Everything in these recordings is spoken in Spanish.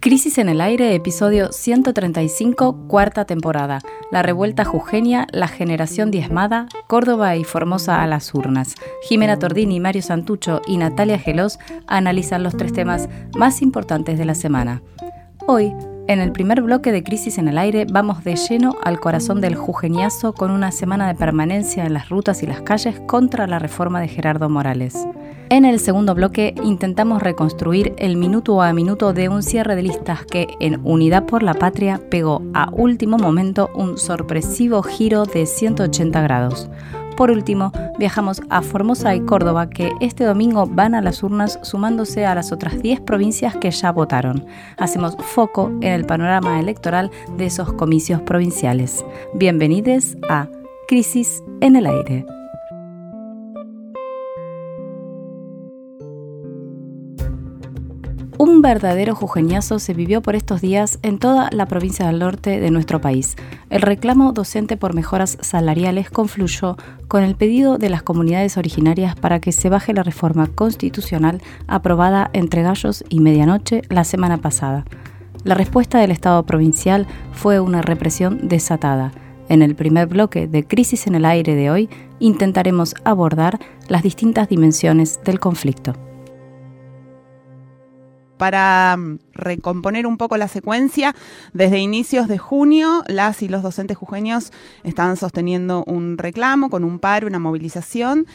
Crisis en el Aire, episodio 135, cuarta temporada. La revuelta jujeña, la generación diezmada, Córdoba y Formosa a las urnas. Jimena Tordini, Mario Santucho y Natalia Gelos analizan los tres temas más importantes de la semana. Hoy, en el primer bloque de Crisis en el Aire, vamos de lleno al corazón del jujeñazo con una semana de permanencia en las rutas y las calles contra la reforma de Gerardo Morales. En el segundo bloque intentamos reconstruir el minuto a minuto de un cierre de listas que en Unidad por la Patria pegó a último momento un sorpresivo giro de 180 grados. Por último, viajamos a Formosa y Córdoba, que este domingo van a las urnas sumándose a las otras 10 provincias que ya votaron. Hacemos foco en el panorama electoral de esos comicios provinciales. Bienvenidos a Crisis en el Aire. Un verdadero jujeñazo se vivió por estos días en toda la provincia del norte de nuestro país. El reclamo docente por mejoras salariales confluyó con el pedido de las comunidades originarias para que se baje la reforma constitucional aprobada entre gallos y medianoche la semana pasada. La respuesta del Estado provincial fue una represión desatada. En el primer bloque de Crisis en el Aire de hoy intentaremos abordar las distintas dimensiones del conflicto para mm, recomponer un poco la secuencia, desde inicios de junio, las y los docentes jujeños están sosteniendo un reclamo con un paro, una movilización,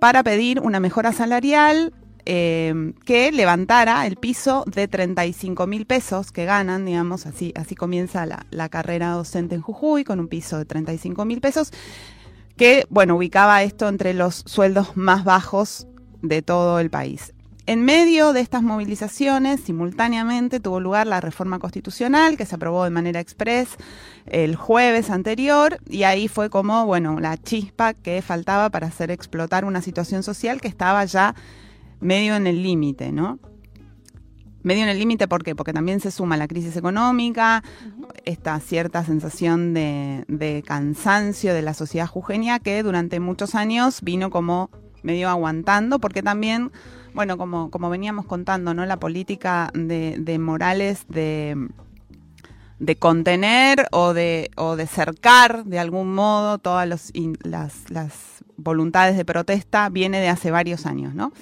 para pedir una mejora salarial eh, que levantara el piso de 35 mil pesos que ganan, digamos, así, así comienza la, la carrera docente en Jujuy, con un piso de 35 mil pesos, que, bueno, ubicaba esto entre los sueldos más bajos de todo el país. En medio de estas movilizaciones, simultáneamente tuvo lugar la reforma constitucional que se aprobó de manera express el jueves anterior y ahí fue como, bueno, la chispa que faltaba para hacer explotar una situación social que estaba ya medio en el límite, ¿no? Medio en el límite, ¿por qué? Porque también se suma la crisis económica, esta cierta sensación de, de cansancio de la sociedad jujeña que durante muchos años vino como medio aguantando, porque también bueno, como, como veníamos contando, ¿no? La política de, Morales de, de contener o de, o de cercar de algún modo todas las, las voluntades de protesta viene de hace varios años, ¿no?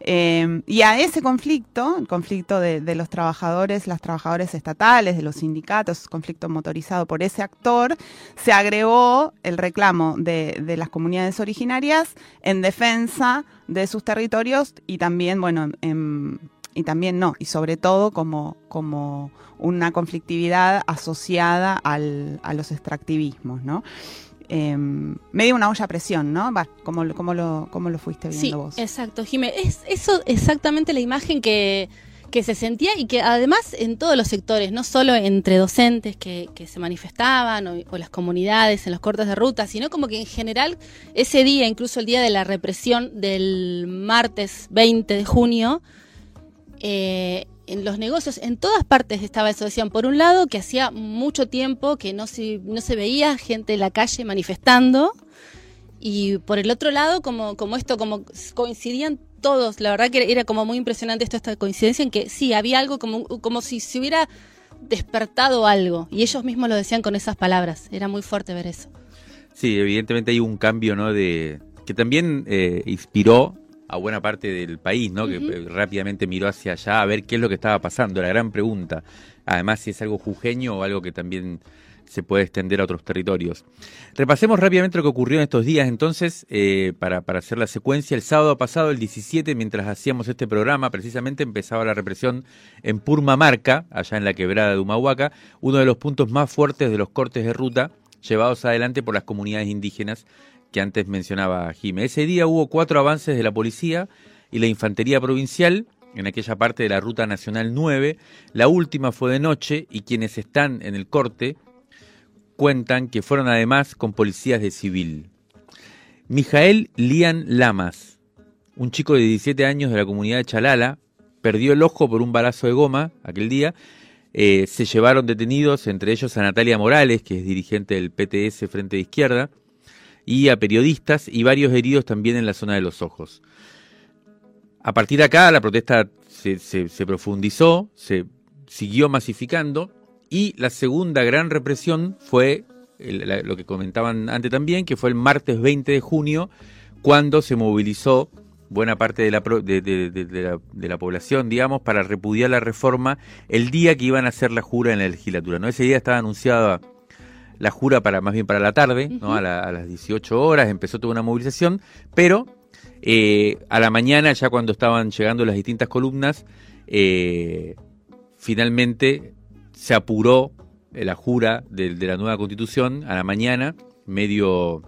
Eh, y a ese conflicto, el conflicto de, los trabajadores, las trabajadoras estatales, de los sindicatos, conflicto motorizado por ese actor, se agregó el reclamo de, las comunidades originarias en defensa de sus territorios y también, bueno, y también no, y sobre todo como, como una conflictividad asociada al, a los extractivismos, ¿no? Eh, medio una olla a presión, ¿no? Va, ¿cómo, cómo, lo, ¿Cómo lo fuiste viendo sí, vos? Exacto, Jimé. Es eso exactamente la imagen que, que se sentía y que además en todos los sectores, no solo entre docentes que, que se manifestaban o, las comunidades en los cortes de ruta, sino como que en general ese día, incluso el día de la represión del martes 20 de junio, eh, en los negocios, en todas partes estaba eso. Decían, por un lado, que hacía mucho tiempo que no se, no se veía gente en la calle manifestando, y por el otro lado, como, como esto, como coincidían todos, la verdad que era como muy impresionante esto, esta coincidencia en que sí, había algo como, como si se hubiera despertado algo, y ellos mismos lo decían con esas palabras, era muy fuerte ver eso. Sí, evidentemente hay un cambio, ¿no? De, que también eh, inspiró a buena parte del país, ¿no? Que eh, rápidamente miró hacia allá a ver qué es lo que estaba pasando, la gran pregunta. Además, si es algo jujeño o algo que también se puede extender a otros territorios. Repasemos rápidamente lo que ocurrió en estos días, entonces, eh, para, para hacer la secuencia. El sábado pasado, el 17, mientras hacíamos este programa, precisamente empezaba la represión en Purmamarca, allá en la quebrada de Humahuaca, uno de los puntos más fuertes de los cortes de ruta llevados adelante por las comunidades indígenas que antes mencionaba Jimé. Ese día hubo cuatro avances de la policía y la infantería provincial en aquella parte de la Ruta Nacional 9. La última fue de noche y quienes están en el corte cuentan que fueron además con policías de civil. Mijael Lian Lamas, un chico de 17 años de la comunidad de Chalala, perdió el ojo por un balazo de goma aquel día. Eh, se llevaron detenidos, entre ellos a Natalia Morales, que es dirigente del PTS Frente de Izquierda, y a periodistas y varios heridos también en la zona de los ojos. A partir de acá la protesta se, profundizó, se siguió masificando y la segunda gran represión fue lo que comentaban antes también, que fue el martes 20 de junio, cuando se movilizó buena parte de la, de, la, población, digamos, para repudiar la reforma el día que iban a hacer la jura en la legislatura. ¿no? Ese día estaba anunciada la jura para más bien para la tarde, ¿no? a, las 18 horas, empezó toda una movilización, pero eh, a la mañana, ya cuando estaban llegando las distintas columnas, eh, finalmente se apuró la jura de, la nueva constitución a la mañana, medio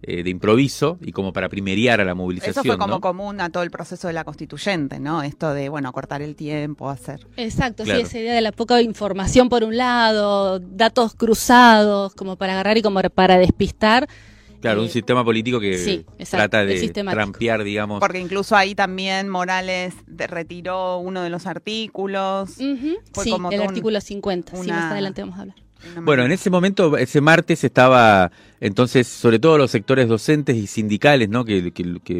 eh, de improviso y como para primeriar a la movilización. Eso fue como común a todo el proceso de la constituyente, ¿no? Esto de, bueno, cortar el tiempo, hacer. Exacto, sí, esa idea de la poca información por un lado, datos cruzados, como para agarrar y como para despistar. Claro, un eh, sistema político que trata de trampear, digamos. Porque incluso ahí también Morales retiró uno de los artículos. sí, el artículo 50. Sí, más adelante vamos a hablar. Bueno, en ese momento, ese martes estaba, entonces, sobre todo los sectores docentes y sindicales, ¿no? Que,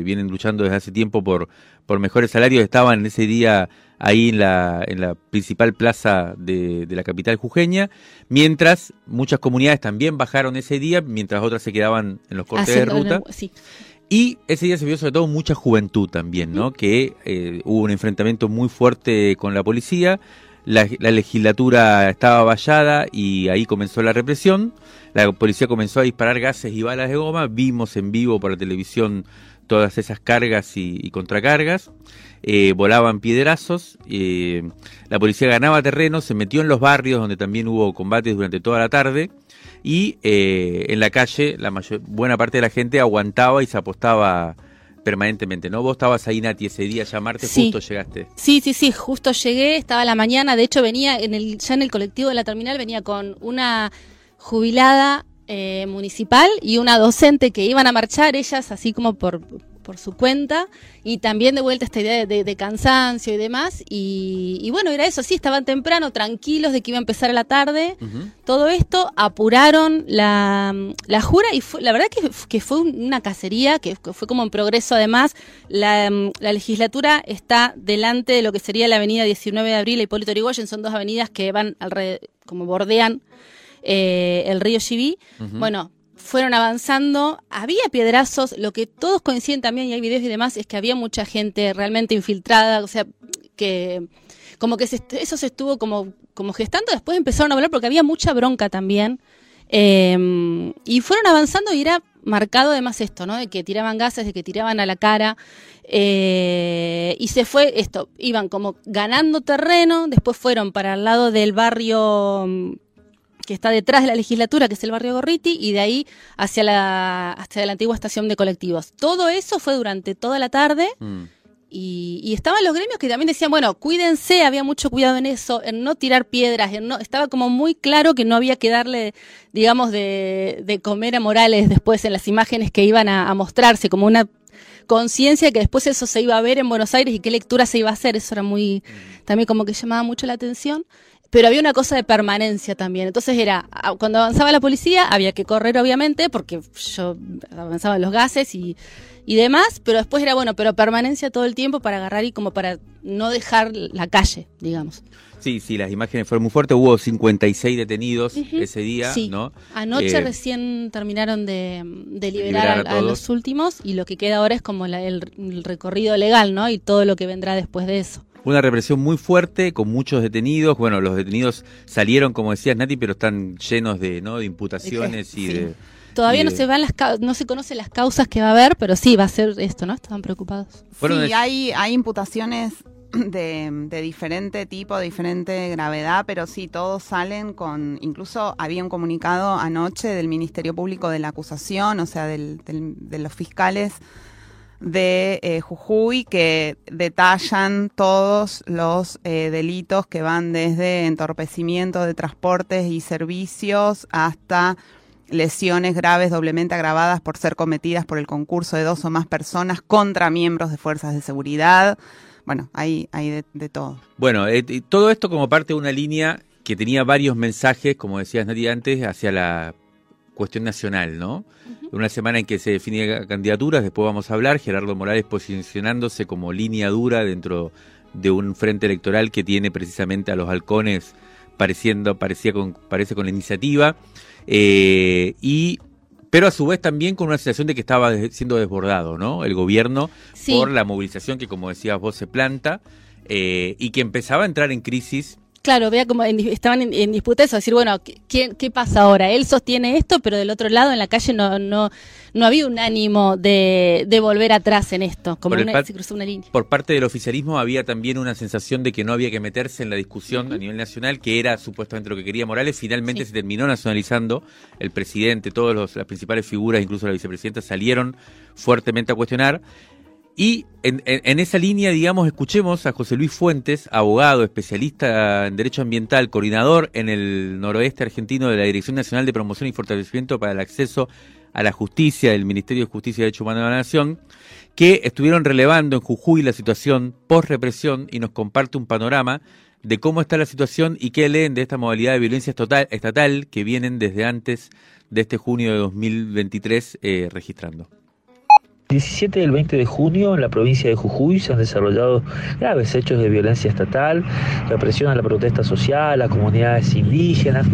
vienen luchando desde hace tiempo por, por mejores salarios, estaban en ese día ahí en la, en la principal plaza de, la capital jujeña, mientras muchas comunidades también bajaron ese día, mientras otras se quedaban en los cortes de ruta. Y ese día se vio sobre todo mucha juventud también, ¿no? Que eh, hubo un enfrentamiento muy fuerte con la policía la, legislatura estaba vallada y ahí comenzó la represión. La policía comenzó a disparar gases y balas de goma. Vimos en vivo por la televisión todas esas cargas y, contracargas. Eh, volaban piedrazos. Eh, la policía ganaba terreno, se metió en los barrios donde también hubo combates durante toda la tarde. Y eh, en la calle, la mayor, buena parte de la gente aguantaba y se apostaba permanentemente, ¿no? Vos estabas ahí, Nati, ese día ya martes, justo llegaste. Sí, sí, sí, justo llegué, estaba la mañana, de hecho venía en el, ya en el colectivo de la terminal, venía con una jubilada eh, municipal y una docente que iban a marchar ellas así como por, por su cuenta y también de vuelta esta idea de, cansancio y demás. Y, bueno, era eso, sí, estaban temprano, tranquilos de que iba a empezar a la tarde. Todo esto, apuraron la, la jura y fue, la verdad que, que, fue una cacería, que fue como en progreso además. La, la, legislatura está delante de lo que sería la avenida 19 de abril y Hipólito Yrigoyen, son dos avenidas que van alrededor, como bordean eh, el río Chiví. Bueno, fueron avanzando, había piedrazos, lo que todos coinciden también, y hay videos y demás, es que había mucha gente realmente infiltrada, o sea, que como que eso se estuvo como, como gestando, después empezaron a hablar porque había mucha bronca también, em, y fueron avanzando y era marcado además esto, ¿no? De que tiraban gases, de que tiraban a la cara, eh, y se fue esto, iban como ganando terreno, después fueron para el lado del barrio que está detrás de la legislatura, que es el barrio Gorriti, y de ahí hacia la, hasta la antigua estación de colectivos. Todo eso fue durante toda la tarde. Mm. Y, estaban los gremios que también decían, bueno, cuídense, había mucho cuidado en eso, en no tirar piedras, en no, estaba como muy claro que no había que darle, digamos, de, comer a Morales después en las imágenes que iban a, mostrarse, como una conciencia que después eso se iba a ver en Buenos Aires y qué lectura se iba a hacer, eso era muy, mm. también como que llamaba mucho la atención pero había una cosa de permanencia también. Entonces era, cuando avanzaba la policía, había que correr obviamente, porque yo avanzaba los gases y, y demás, pero después era bueno, pero permanencia todo el tiempo para agarrar y como para no dejar la calle, digamos. Sí, sí, las imágenes fueron muy fuertes. Hubo 56 detenidos ese día, sí. ¿no? Anoche eh, recién terminaron de, liberar, a, los últimos y lo que queda ahora es como el, el, recorrido legal, ¿no? Y todo lo que vendrá después de eso. Una represión muy fuerte, con muchos detenidos. Bueno, los detenidos salieron, como decías Nati, pero están llenos de, ¿no? de imputaciones y de... Todavía no se van las no se conocen las causas que va a haber, pero sí va a ser esto, ¿no? Estaban preocupados. Sí, hay, hay imputaciones de, de, diferente tipo, de diferente gravedad, pero sí, todos salen con, incluso había un comunicado anoche del Ministerio Público de la acusación, o sea, del, de los fiscales de eh, Jujuy que detallan todos los eh, delitos que van desde entorpecimiento de transportes y servicios hasta lesiones graves doblemente agravadas por ser cometidas por el concurso de dos o más personas contra miembros de fuerzas de seguridad. Bueno, hay, hay de, todo. Bueno, eh, todo esto como parte de una línea que tenía varios mensajes, como decías Nati antes, hacia la cuestión nacional, ¿no? Una semana en que se definen candidaturas, después vamos a hablar, Gerardo Morales posicionándose como línea dura dentro de un frente electoral que tiene precisamente a los halcones pareciendo, parecía con, parece con la iniciativa, eh, y pero a su vez también con una sensación de que estaba siendo desbordado, ¿no? El gobierno por la movilización que, como decías vos, se planta eh, y que empezaba a entrar en crisis Claro, vea como estaban en, disputa eso, decir, bueno, ¿qué, ¿qué, pasa ahora? Él sostiene esto, pero del otro lado, en la calle, no, no, no había un ánimo de, de volver atrás en esto, como una, se cruzó una línea. Por parte del oficialismo había también una sensación de que no había que meterse en la discusión a nivel nacional, que era supuestamente lo que quería Morales. Finalmente se terminó nacionalizando. El presidente, todas las principales figuras, incluso la vicepresidenta, salieron fuertemente a cuestionar. Y en, esa línea, digamos, escuchemos a José Luis Fuentes, abogado, especialista en Derecho Ambiental, coordinador en el noroeste argentino de la Dirección Nacional de Promoción y Fortalecimiento para el Acceso a la Justicia del Ministerio de Justicia y Derecho Humano de la Nación, que estuvieron relevando en Jujuy la situación post-represión y nos comparte un panorama de cómo está la situación y qué leen de esta modalidad de violencia estatal, que vienen desde antes de este junio de 2023 eh, registrando. 17 y el 20 de junio en la provincia de Jujuy se han desarrollado graves hechos de violencia estatal, represión a la protesta social, a comunidades indígenas,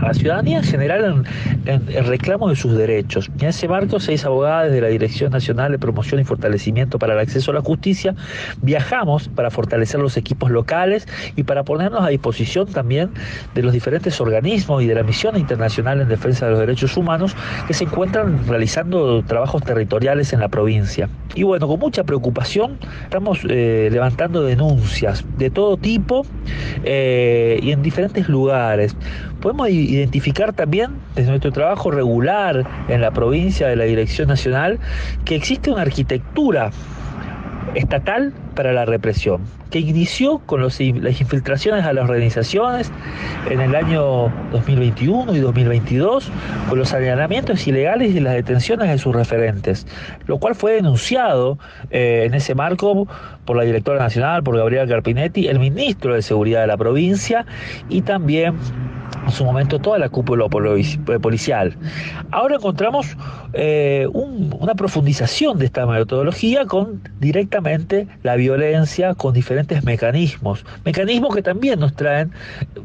a la ciudadanía en general en, reclamo de sus derechos. Y en ese marco, seis abogadas de la Dirección Nacional de Promoción y Fortalecimiento para el Acceso a la Justicia viajamos para fortalecer los equipos locales y para ponernos a disposición también de los diferentes organismos y de la Misión Internacional en Defensa de los Derechos Humanos que se encuentran realizando trabajos territoriales en la provincia. Y bueno, con mucha preocupación estamos eh, levantando denuncias de todo tipo eh, y en diferentes lugares. Podemos identificar también desde nuestro trabajo regular en la provincia de la Dirección Nacional que existe una arquitectura estatal para la represión, que inició con las infiltraciones a las organizaciones en el año 2021 y 2022, con los allanamientos ilegales y las detenciones de sus referentes, lo cual fue denunciado eh, en ese marco por la directora nacional, por Gabriela Carpinetti, el ministro de Seguridad de la provincia y también en su momento toda la cúpula policial. Ahora encontramos eh, una profundización de esta metodología con directamente la violencia, con diferentes mecanismos, mecanismos que también nos traen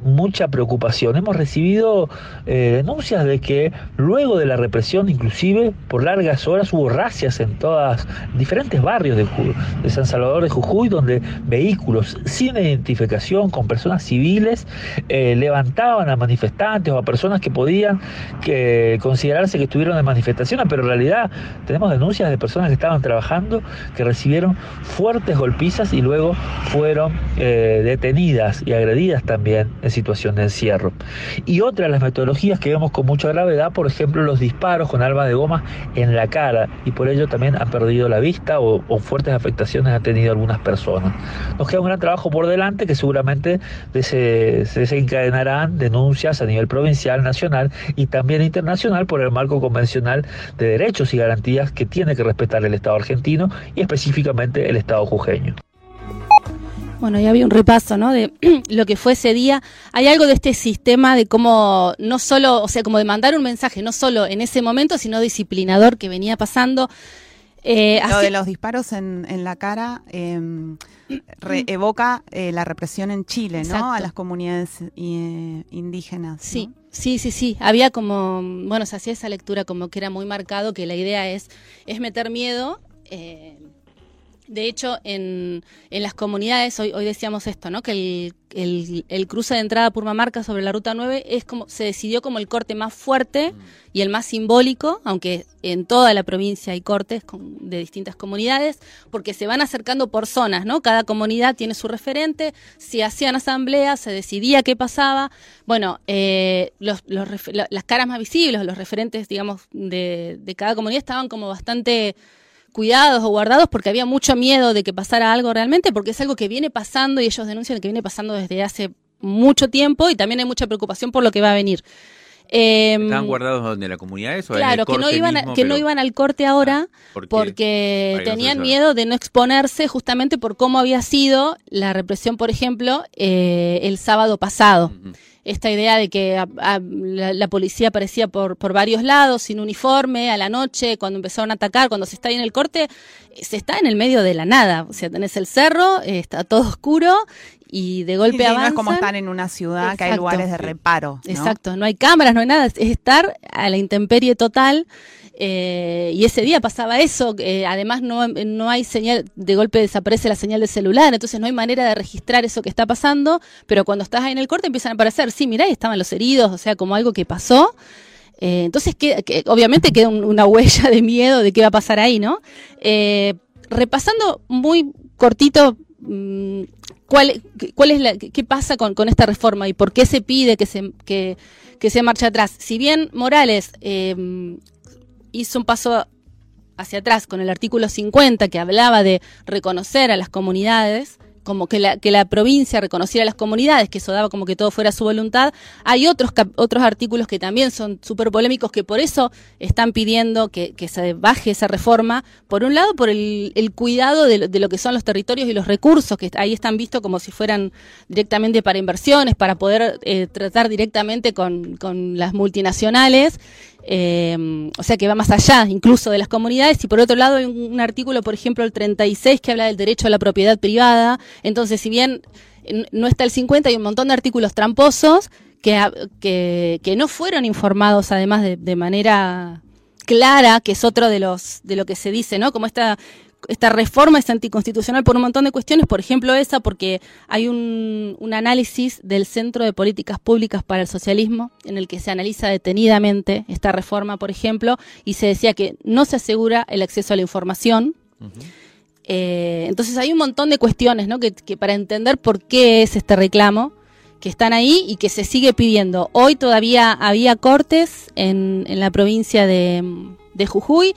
mucha preocupación. Hemos recibido eh, denuncias de que luego de la represión, inclusive por largas horas, hubo racias en todas diferentes barrios de, San Salvador de Jujuy, donde vehículos sin identificación, con personas civiles, eh, levantaban a manifestantes o a personas que podían que considerarse que estuvieron en manifestaciones, pero en realidad tenemos denuncias de personas que estaban trabajando que recibieron fuertes golpizas y luego fueron eh, detenidas y agredidas también en situación de encierro. Y otra de las metodologías que vemos con mucha gravedad, por ejemplo, los disparos con armas de goma en la cara y por ello también han perdido la vista o, fuertes afectaciones han tenido algunas personas. Nos queda un gran trabajo por delante que seguramente se desencadenarán denuncias a nivel provincial, nacional y también internacional por el marco convencional de derechos y garantías que tiene que respetar el Estado argentino y específicamente el Estado Bueno, ya había un repaso, ¿no? De lo que fue ese día. Hay algo de este sistema de cómo, no solo, o sea, como de mandar un mensaje, no solo en ese momento, sino disciplinador que venía pasando. Eh, lo de los disparos en, en la cara em, evoca eh, la represión en Chile, ¿no? A las comunidades eh, indígenas. Sí. Sí, sí, sí. Había como, bueno, se hacía esa lectura como que era muy marcado que la idea es, es meter miedo. De hecho, en, en, las comunidades, hoy, hoy decíamos esto, ¿no? Que el, el, cruce de entrada Purmamarca sobre la Ruta 9 es como, se decidió como el corte más fuerte y el más simbólico, aunque en toda la provincia hay cortes de distintas comunidades, porque se van acercando por zonas, ¿no? Cada comunidad tiene su referente, se hacían asambleas, se decidía qué pasaba. Bueno, eh, los, los, las caras más visibles, los referentes, digamos, de, de cada comunidad estaban como bastante cuidados o guardados porque había mucho miedo de que pasara algo realmente, porque es algo que viene pasando y ellos denuncian que viene pasando desde hace mucho tiempo y también hay mucha preocupación por lo que va a venir. Eh, ¿Estaban guardados donde la comunidad eso? Claro, que no iban que no iban al corte ahora ah, porque tenían miedo de no exponerse justamente por cómo había sido la represión, por ejemplo, eh, el sábado pasado. Esta idea de que la, policía aparecía por, por varios lados, sin uniforme, a la noche, cuando empezaron a atacar, cuando se está ahí en el corte, se está en el medio de la nada. O sea, tenés el cerro, está todo oscuro y de golpe sí, No es como estar en una ciudad que hay lugares de reparo. Exacto, no hay cámaras, no hay nada, es estar a la intemperie total. Eh, y ese día pasaba eso, eh, además no, no hay señal, de golpe desaparece la señal de celular, entonces no hay manera de registrar eso que está pasando, pero cuando estás ahí en el corte empiezan a aparecer, sí, mirá, estaban los heridos, o sea, como algo que pasó. Eh, entonces, que, obviamente queda una huella de miedo de qué va a pasar ahí, ¿no? repasando muy cortito mm, cuál, cuál es la, qué pasa con, con, esta reforma y por qué se pide que se, que, que se marche atrás. Si bien Morales eh, hizo un paso hacia atrás con el artículo 50 que hablaba de reconocer a las comunidades, como que la, que la provincia reconociera a las comunidades, que eso daba como que todo fuera su voluntad. Hay otros, otros artículos que también son súper polémicos, que por eso están pidiendo que, se baje esa reforma. Por un lado, por el, el cuidado de, de, lo que son los territorios y los recursos, que ahí están vistos como si fueran directamente para inversiones, para poder eh, tratar directamente con las multinacionales. Eh, o sea que va más allá incluso de las comunidades y por otro lado hay un, artículo, por ejemplo, el 36 que habla del derecho a la propiedad privada. Entonces, si bien no está el 50, hay un montón de artículos tramposos que, que, no fueron informados además de, de manera clara, que es otro de los de lo que se dice, ¿no? Como esta esta reforma es anticonstitucional por un montón de cuestiones, por ejemplo esa, porque hay un, un, análisis del Centro de Políticas Públicas para el Socialismo en el que se analiza detenidamente esta reforma, por ejemplo, y se decía que no se asegura el acceso a la información. eh, entonces hay un montón de cuestiones ¿no? que, que para entender por qué es este reclamo, que están ahí y que se sigue pidiendo. Hoy todavía había cortes en, en la provincia de, de Jujuy,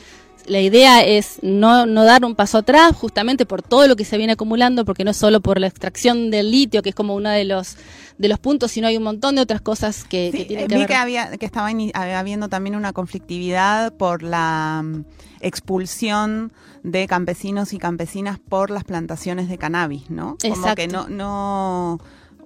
la idea es no, no dar un paso atrás, justamente por todo lo que se viene acumulando, porque no solo por la extracción del litio, que es como uno de los de los puntos, sino hay un montón de otras cosas que, sí, que tienen vi que ver. que había que estaba habiendo también una conflictividad por la um, expulsión de campesinos y campesinas por las plantaciones de cannabis, ¿no? Exacto. Como que no no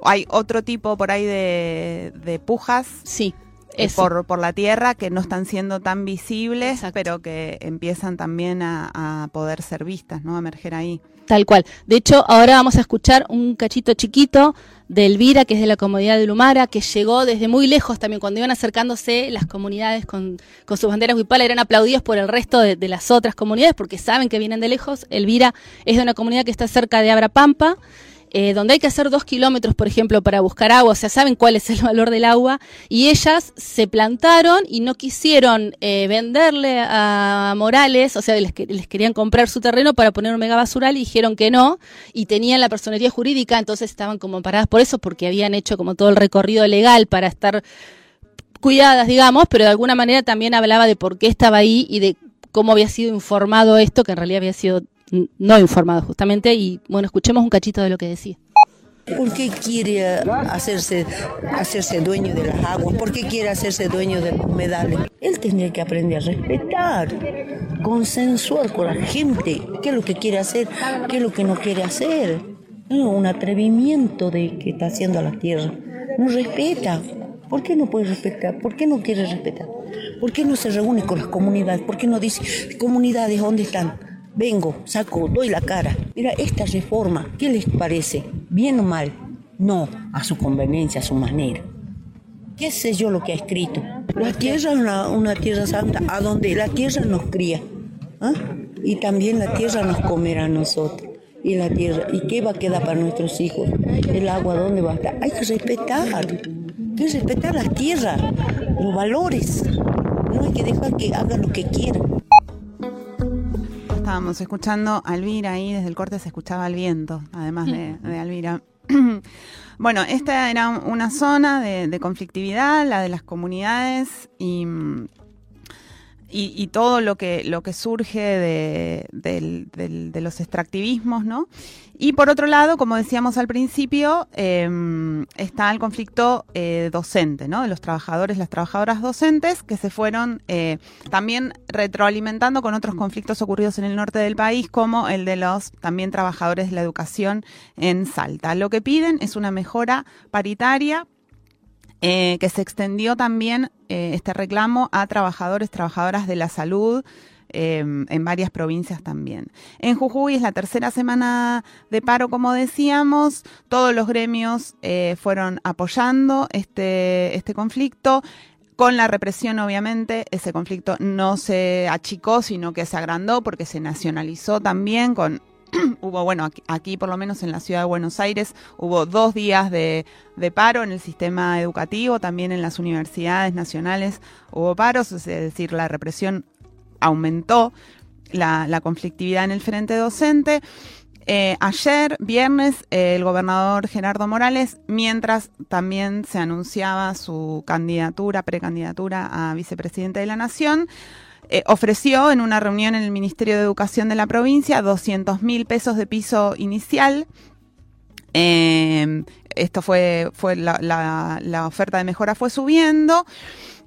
hay otro tipo por ahí de, de pujas. Sí. Eh, por, por, la tierra que no están siendo tan visibles, Exacto. pero que empiezan también a, a, poder ser vistas, ¿no? A emerger ahí. Tal cual. De hecho, ahora vamos a escuchar un cachito chiquito de Elvira, que es de la comunidad de Lumara, que llegó desde muy lejos también. Cuando iban acercándose las comunidades con, con sus banderas huipala, eran aplaudidos por el resto de, de, las otras comunidades porque saben que vienen de lejos. Elvira es de una comunidad que está cerca de Abrapampa eh, donde hay que hacer dos kilómetros, por ejemplo, para buscar agua, o sea, saben cuál es el valor del agua, y ellas se plantaron y no quisieron eh, venderle a Morales, o sea, les, les, querían comprar su terreno para poner un mega basural y dijeron que no, y tenían la personería jurídica, entonces estaban como paradas por eso, porque habían hecho como todo el recorrido legal para estar cuidadas, digamos, pero de alguna manera también hablaba de por qué estaba ahí y de cómo había sido informado esto, que en realidad había sido no informado justamente y bueno, escuchemos un cachito de lo que decía. ¿Por qué quiere hacerse, hacerse dueño de las aguas? ¿Por qué quiere hacerse dueño de los humedales? Él tendría que aprender a respetar, consensuar con la gente, qué es lo que quiere hacer, qué es lo que no quiere hacer. No, un atrevimiento de que está haciendo a la tierra. No respeta. ¿Por qué no puede respetar? ¿Por qué no quiere respetar? ¿Por qué no se reúne con las comunidades? ¿Por qué no dice, comunidades, ¿dónde están? Vengo, saco, doy la cara. Mira, esta reforma, ¿qué les parece? ¿Bien o mal? No, a su conveniencia, a su manera. ¿Qué sé yo lo que ha escrito? La tierra es una, una, tierra santa, a donde la tierra nos cría. ¿ah? Y también la tierra nos comerá a nosotros. Y la tierra, ¿y qué va a quedar para nuestros hijos? El agua, ¿dónde va a estar? Hay que respetar, hay que respetar la tierra, los valores. No hay que dejar que hagan lo que quieran estábamos escuchando a Elvira ahí, desde el corte se escuchaba el viento, además de, de Elvira. bueno, esta era una zona de, de, conflictividad, la de las comunidades y, y, y todo lo que, lo que surge de, de, los extractivismos, ¿no? Y por otro lado, como decíamos al principio, eh, está el conflicto eh, docente, ¿no? De los trabajadores, las trabajadoras docentes, que se fueron eh, también retroalimentando con otros conflictos ocurridos en el norte del país, como el de los también trabajadores de la educación en Salta. Lo que piden es una mejora paritaria eh, que se extendió también eh, este reclamo a trabajadores, trabajadoras de la salud, em, en varias provincias también. En Jujuy es la tercera semana de paro, como decíamos, todos los gremios eh, fueron apoyando este, este conflicto. Con la represión, obviamente, ese conflicto no se achicó, sino que se agrandó porque se nacionalizó también con hubo, bueno, aquí, por lo menos en la ciudad de Buenos Aires, hubo dos días de, paro en el sistema educativo, también en las universidades nacionales hubo paros, es decir, la represión aumentó la, conflictividad en el frente docente. Eh, ayer, viernes, el gobernador Gerardo Morales, mientras también se anunciaba su candidatura, precandidatura a vicepresidente de la Nación, eh, ofreció en una reunión en el Ministerio de Educación de la provincia 200 mil pesos de piso inicial. Eh, esto fue, fue la, oferta de mejora fue subiendo.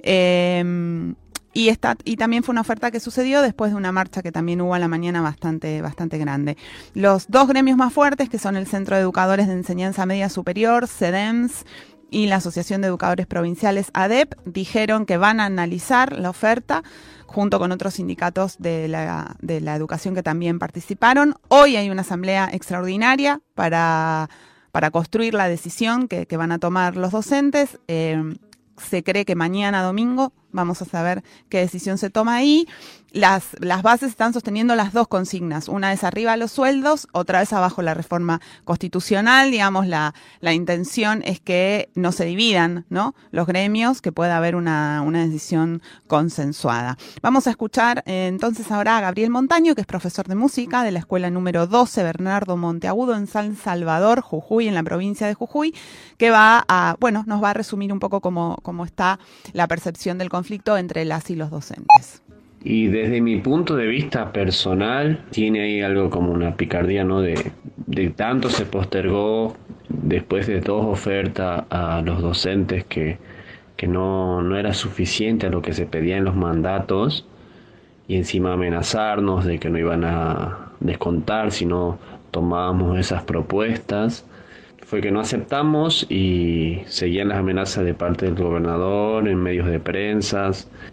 Eh, y, esta, y también fue una oferta que sucedió después de una marcha que también hubo a la mañana bastante, bastante grande. Los dos gremios más fuertes, que son el Centro de Educadores de Enseñanza Media Superior, CEDEMS, y la Asociación de Educadores Provinciales, ADEP, dijeron que van a analizar la oferta junto con otros sindicatos de la, de la educación que también participaron. Hoy hay una asamblea extraordinaria para, para construir la decisión que, van a tomar los docentes. Eh, se cree que mañana domingo vamos a saber qué decisión se toma ahí las, las bases están sosteniendo las dos consignas. Una es arriba los sueldos, otra es abajo la reforma constitucional. Digamos, la, la intención es que no se dividan ¿no? los gremios, que pueda haber una, una decisión consensuada. Vamos a escuchar eh, entonces ahora a Gabriel Montaño, que es profesor de música de la escuela número 12 Bernardo Monteagudo en San Salvador, Jujuy, en la provincia de Jujuy, que va a, bueno, nos va a resumir un poco cómo, cómo está la percepción del conflicto entre las y los docentes. Y desde mi punto de vista personal, tiene ahí algo como una picardía, ¿no? De, de tanto se postergó después de dos ofertas a los docentes que, que no, no era suficiente a lo que se pedía en los mandatos y encima amenazarnos de que no iban a descontar si no tomábamos esas propuestas fue que no aceptamos y seguían las amenazas de parte del gobernador en medios de prensa,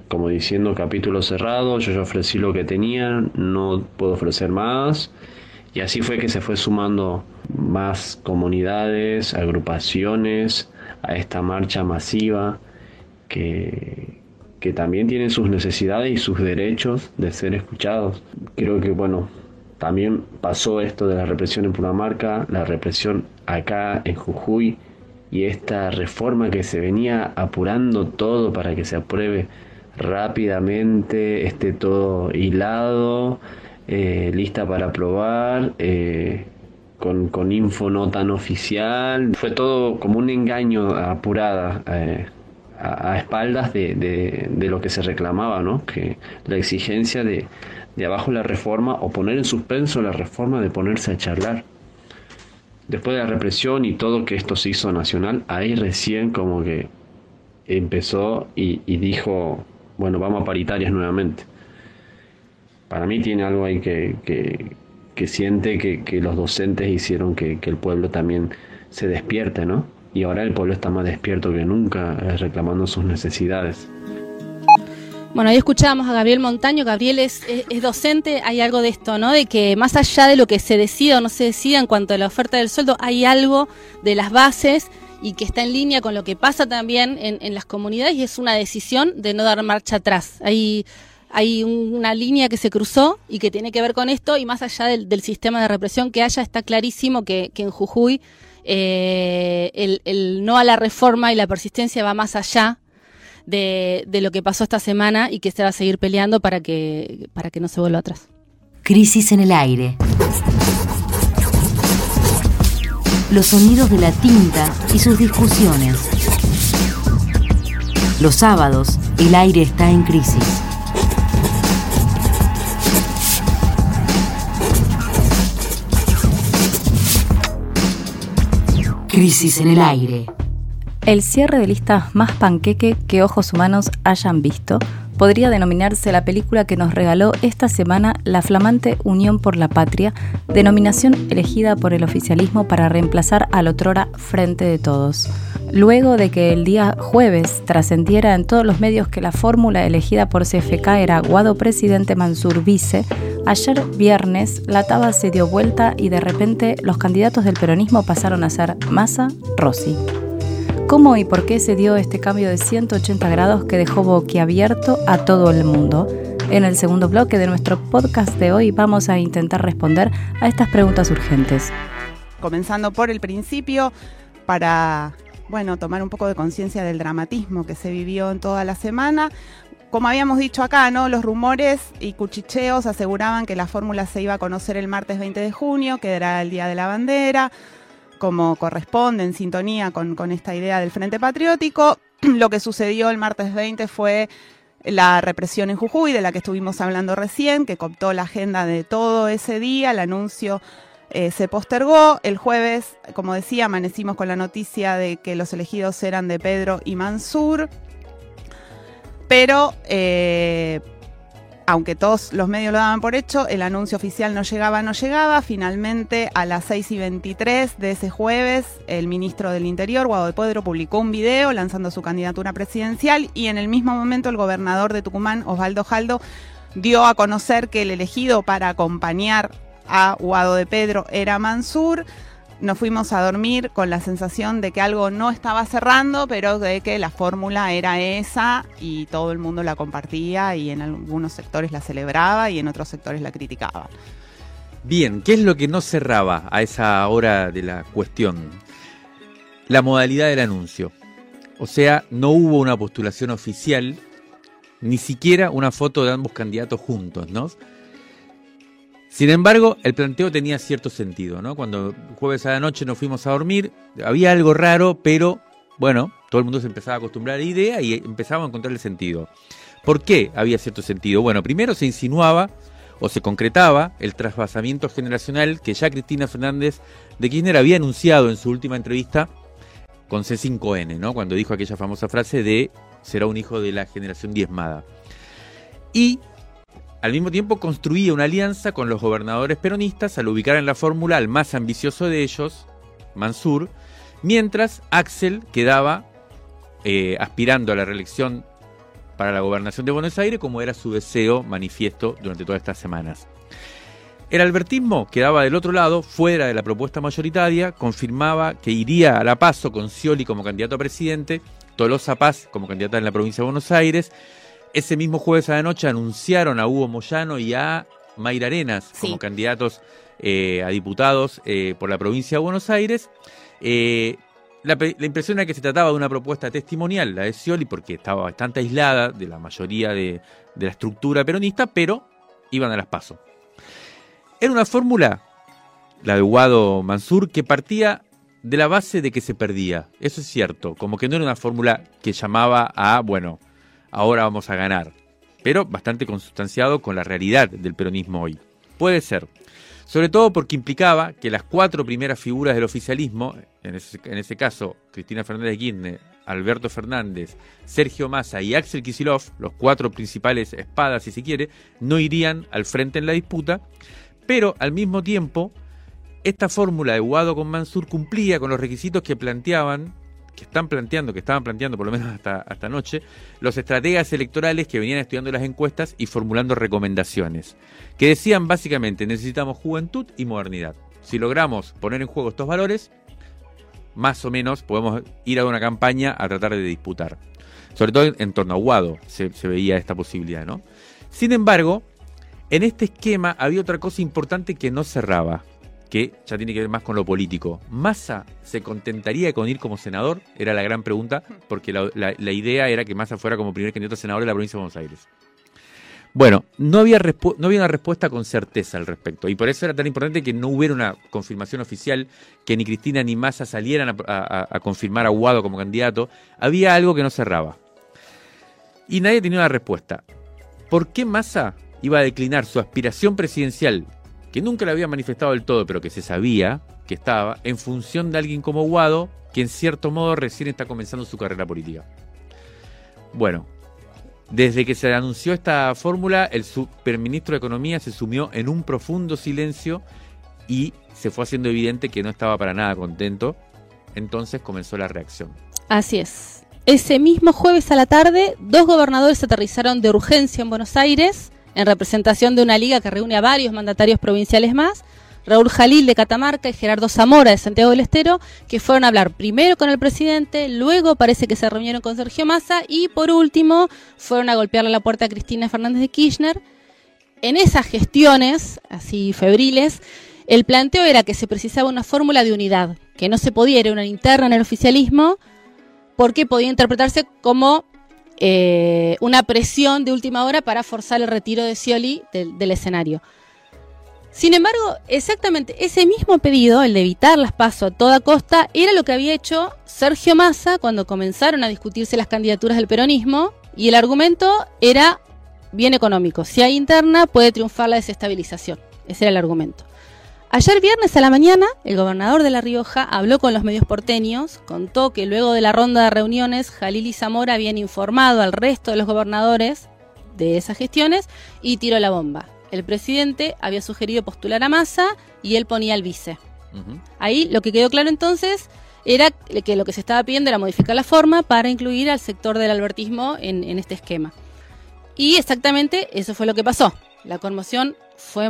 como diciendo capítulo cerrado, yo ya ofrecí lo que tenía, no puedo ofrecer más. Y así fue que se fue sumando más comunidades, agrupaciones a esta marcha masiva que, que también tienen sus necesidades y sus derechos de ser escuchados. Creo que, bueno, también pasó esto de la represión en Punamarca, la represión acá en Jujuy y esta reforma que se venía apurando todo para que se apruebe rápidamente, esté todo hilado, eh, lista para aprobar, eh, con, con, info no tan oficial. Fue todo como un engaño apurada. Eh, a, espaldas de, de, lo que se reclamaba, ¿no? que la exigencia de, de abajo la reforma o poner en suspenso la reforma de ponerse a charlar. Después de la represión y todo que esto se hizo nacional, ahí recién como que empezó y, dijo, bueno, vamos a paritarias nuevamente. Para mí tiene algo ahí que, que, siente que, los docentes hicieron que, que el pueblo también se despierte, ¿no? Y ahora el pueblo está más despierto que nunca, reclamando sus necesidades. Bueno, ahí escuchábamos a Gabriel Montaño. Gabriel es, docente. Hay algo de esto, ¿no? De que más allá de lo que se decida o no se decida en cuanto a la oferta del sueldo, hay algo de las bases y que está en línea con lo que pasa también en, las comunidades y es una decisión de no dar marcha atrás. Hay, hay una línea que se cruzó y que tiene que ver con esto y más allá del, sistema de represión que haya, está clarísimo que, en Jujuy eh, el, el no a la reforma y la persistencia va más allá de, lo que pasó esta semana y que se va a seguir peleando para que, para que no se vuelva atrás. Crisis en el aire. Los sonidos de la tinta y sus discusiones. Los sábados, el aire está en crisis. Crisis en el aire el cierre de listas más panqueque que ojos humanos hayan visto podría denominarse la película que nos regaló esta semana la flamante Unión por la Patria, denominación elegida por el oficialismo para reemplazar al otrora Frente de Todos. Luego de que el día jueves trascendiera en todos los medios que la fórmula elegida por CFK era Guado presidente Mansur vice, ayer viernes la taba se dio vuelta y de repente los candidatos del peronismo pasaron a ser Massa Rossi. ¿Cómo y por qué se dio este cambio de 180 grados que dejó boquiabierto a todo el mundo? En el segundo bloque de nuestro podcast de hoy vamos a intentar responder a estas preguntas urgentes. Comenzando por el principio, para bueno, tomar un poco de conciencia del dramatismo que se vivió en toda la semana. Como habíamos dicho acá, ¿no? Los rumores y cuchicheos aseguraban que la fórmula se iba a conocer el martes 20 de junio, que era el Día de la Bandera, como corresponde, en sintonía con, esta idea del Frente Patriótico. Lo que sucedió el martes 20 fue la represión en Jujuy, de la que estuvimos hablando recién, que cooptó la agenda de todo ese día, el anuncio eh, se postergó. El jueves, como decía, amanecimos con la noticia de que los elegidos eran de Pedro y Mansur. Pero, eh, aunque todos los medios lo daban por hecho, el anuncio oficial no llegaba, no llegaba. Finalmente, a las 6 y 23 de ese jueves, el ministro del Interior, Guado de Pedro, publicó un video lanzando su candidatura presidencial y en el mismo momento el gobernador de Tucumán, Osvaldo Jaldo, dio a conocer que el elegido para acompañar a Guado de Pedro era Mansur. Nos fuimos a dormir con la sensación de que algo no estaba cerrando, pero de que la fórmula era esa y todo el mundo la compartía y en algunos sectores la celebraba y en otros sectores la criticaba. Bien, ¿qué es lo que no cerraba a esa hora de la cuestión? La modalidad del anuncio. O sea, no hubo una postulación oficial, ni siquiera una foto de ambos candidatos juntos, ¿no? Sin embargo, el planteo tenía cierto sentido, ¿no? Cuando jueves a la noche nos fuimos a dormir, había algo raro, pero bueno, todo el mundo se empezaba a acostumbrar a la idea y empezaba a encontrar el sentido. ¿Por qué había cierto sentido? Bueno, primero se insinuaba o se concretaba el trasvasamiento generacional que ya Cristina Fernández de Kirchner había anunciado en su última entrevista con C5N, ¿no? Cuando dijo aquella famosa frase de será un hijo de la generación diezmada. Y al mismo tiempo construía una alianza con los gobernadores peronistas al ubicar en la fórmula al más ambicioso de ellos, Mansur, mientras Axel quedaba eh, aspirando a la reelección para la gobernación de Buenos Aires, como era su deseo manifiesto durante todas estas semanas. El albertismo quedaba del otro lado, fuera de la propuesta mayoritaria, confirmaba que iría a la paso con Scioli como candidato a presidente, Tolosa Paz como candidata en la provincia de Buenos Aires, ese mismo jueves a la noche anunciaron a Hugo Moyano y a Mayra Arenas como candidatos eh, a diputados eh, por la provincia de Buenos Aires. Eh, la, impresión era que se trataba de una propuesta testimonial, la de Scioli, porque estaba bastante aislada de la mayoría de, la estructura peronista, pero iban a las pasos. Era una fórmula, la de Guado Mansur, que partía de la base de que se perdía. Eso es cierto, como que no era una fórmula que llamaba a, bueno, ahora vamos a ganar, pero bastante consustanciado con la realidad del peronismo hoy. Puede ser, sobre todo porque implicaba que las cuatro primeras figuras del oficialismo, en ese, caso Cristina Fernández de Kirchner, Alberto Fernández, Sergio Massa y Axel Kisilov, los cuatro principales espadas si se quiere, no irían al frente en la disputa, pero al mismo tiempo esta fórmula de Guado con Mansur cumplía con los requisitos que planteaban que están planteando, que estaban planteando por lo menos hasta, hasta anoche, los estrategas electorales que venían estudiando las encuestas y formulando recomendaciones, que decían básicamente necesitamos juventud y modernidad. Si logramos poner en juego estos valores, más o menos podemos ir a una campaña a tratar de disputar. Sobre todo en torno a Guado se, se veía esta posibilidad, ¿no? Sin embargo, en este esquema había otra cosa importante que no cerraba, que ya tiene que ver más con lo político. ¿Massa se contentaría con ir como senador? Era la gran pregunta, porque la, idea era que Massa fuera como primer candidato a senador de la provincia de Buenos Aires. Bueno, no había, no había una respuesta con certeza al respecto, y por eso era tan importante que no hubiera una confirmación oficial, que ni Cristina ni Massa salieran a, confirmar a Guado como candidato. Había algo que no cerraba. Y nadie tenía una respuesta. ¿Por qué Massa iba a declinar su aspiración presidencial que nunca le había manifestado del todo, pero que se sabía que estaba, en función de alguien como Guado, que en cierto modo recién está comenzando su carrera política. Bueno, Desde que se anunció esta fórmula, el superministro de Economía se sumió en un profundo silencio y se fue haciendo evidente que no estaba para nada contento. Entonces comenzó la reacción. Así es. Ese mismo jueves a la tarde, dos gobernadores aterrizaron de urgencia en Buenos Aires en representación de una liga que reúne a varios mandatarios provinciales más, Raúl Jalil de Catamarca y Gerardo Zamora de Santiago del Estero, que fueron a hablar primero con el presidente, luego parece que se reunieron con Sergio Massa y por último fueron a golpearle la puerta a Cristina Fernández de Kirchner. En esas gestiones, así febriles, el planteo era que se precisaba una fórmula de unidad, que no se podía, era una interna en el oficialismo, porque podía interpretarse como eh, una presión de última hora para forzar el retiro de Scioli del, escenario. Sin embargo, exactamente ese mismo pedido, el de evitar las pasos a toda costa, era lo que había hecho Sergio Massa cuando comenzaron a discutirse las candidaturas del peronismo y el argumento era bien económico. Si hay interna, puede triunfar la desestabilización. Ese era el argumento. Ayer viernes a la mañana, el gobernador de La Rioja habló con los medios porteños, contó que luego de la ronda de reuniones, Jalil y Zamora habían informado al resto de los gobernadores de esas gestiones y tiró la bomba. El presidente había sugerido postular a Massa y él ponía al vice. Ahí lo que quedó claro entonces era que lo que se estaba pidiendo era modificar la forma para incluir al sector del albertismo en, en este esquema. Y exactamente eso fue lo que pasó. La conmoción fue,